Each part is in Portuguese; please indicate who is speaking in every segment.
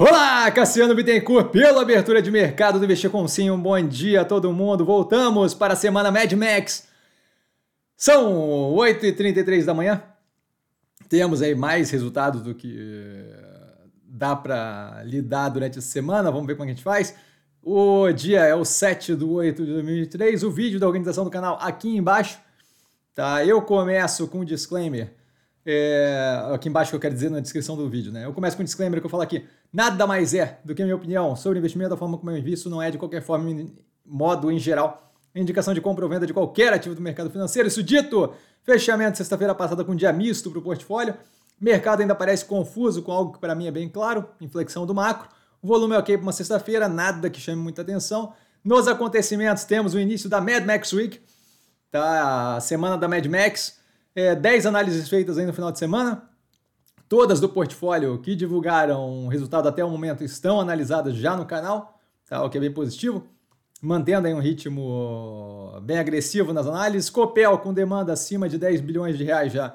Speaker 1: Olá, Cassiano Bittencourt, pela abertura de mercado do Investir com Sim. Um bom dia a todo mundo. Voltamos para a semana Mad Max. São 8h33 da manhã. Temos aí mais resultados do que eh, dá para lidar durante a semana. Vamos ver como a gente faz. O dia é o 7 de 8 de 2023. O vídeo da organização do canal aqui embaixo. Tá? Eu começo com um disclaimer é, aqui embaixo que eu quero dizer na descrição do vídeo, né? Eu começo com um disclaimer que eu falo aqui. Nada mais é do que a minha opinião sobre investimento, da forma como eu invisto, não é de qualquer forma, modo em geral, indicação de compra ou venda de qualquer ativo do mercado financeiro. Isso dito, fechamento sexta-feira passada com um dia misto para o portfólio. Mercado ainda parece confuso com algo que para mim é bem claro, inflexão do macro. O volume é ok para uma sexta-feira, nada que chame muita atenção. Nos acontecimentos temos o início da Mad Max Week, tá? A semana da Mad Max é, 10 análises feitas aí no final de semana. Todas do portfólio que divulgaram resultado até o momento estão analisadas já no canal, tá? o que é bem positivo. Mantendo aí um ritmo bem agressivo nas análises. Copel com demanda acima de 10 bilhões de reais já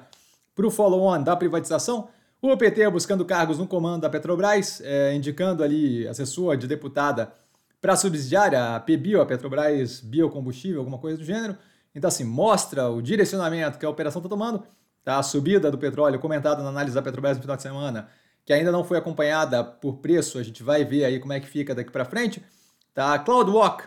Speaker 1: para o follow-on da privatização. O PT buscando cargos no comando da Petrobras, é, indicando ali assessor de deputada para a subsidiária, a PBio, a Petrobras Biocombustível, alguma coisa do gênero. Então, assim, mostra o direcionamento que a operação está tomando, tá? a subida do petróleo, comentada na análise da Petrobras no final de semana, que ainda não foi acompanhada por preço, a gente vai ver aí como é que fica daqui para frente. Tá? CloudWalk,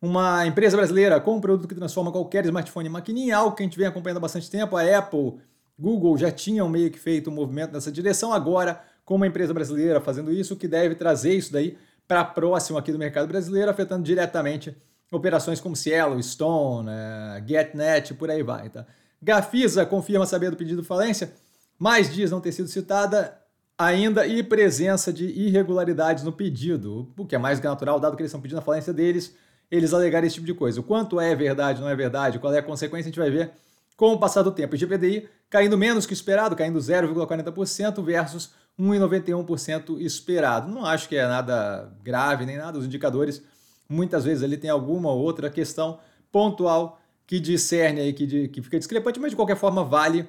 Speaker 1: uma empresa brasileira com um produto que transforma qualquer smartphone em maquininha, algo que a gente vem acompanhando há bastante tempo. A Apple, Google já tinham meio que feito um movimento nessa direção, agora com uma empresa brasileira fazendo isso, que deve trazer isso daí para próximo aqui do mercado brasileiro, afetando diretamente operações como Cielo, Stone, é, GetNet, por aí vai. Tá? Gafisa confirma saber do pedido de falência, mas diz não ter sido citada ainda e presença de irregularidades no pedido, o que é mais natural, dado que eles estão pedindo a falência deles, eles alegarem esse tipo de coisa. O quanto é verdade, não é verdade, qual é a consequência, a gente vai ver com o passar do tempo. O GPDI caindo menos que esperado, caindo 0,40% versus 1,91% esperado. Não acho que é nada grave nem nada, os indicadores Muitas vezes ele tem alguma outra questão pontual que discerne aí, que, que fica discrepante, mas de qualquer forma vale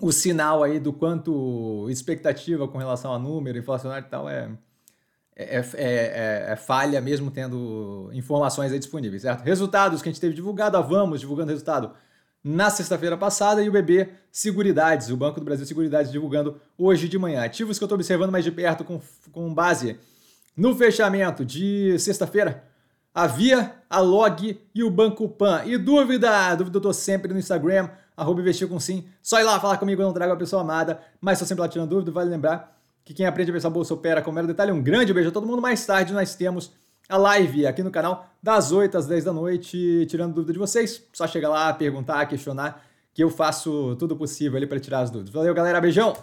Speaker 1: o sinal aí do quanto expectativa com relação a número inflacionário e tal é, é, é, é, é falha mesmo tendo informações aí disponíveis, certo? Resultados que a gente teve divulgado, a Vamos divulgando resultado na sexta-feira passada e o BB Seguridades, o Banco do Brasil Seguridades divulgando hoje de manhã. Ativos que eu estou observando mais de perto com, com base no fechamento de sexta-feira, a Via, a Log e o Banco Pan. E dúvida? Dúvida eu tô sempre no Instagram, arroba investir com sim. Só ir lá falar comigo, eu não trago a pessoa amada, mas estou sempre lá tirando dúvida. Vale lembrar que quem aprende a essa bolsa opera com mero detalhe. Um grande beijo a todo mundo. Mais tarde nós temos a live aqui no canal, das 8 às 10 da noite, tirando dúvida de vocês. Só chegar lá, perguntar, questionar, que eu faço tudo possível ali para tirar as dúvidas. Valeu, galera. Beijão!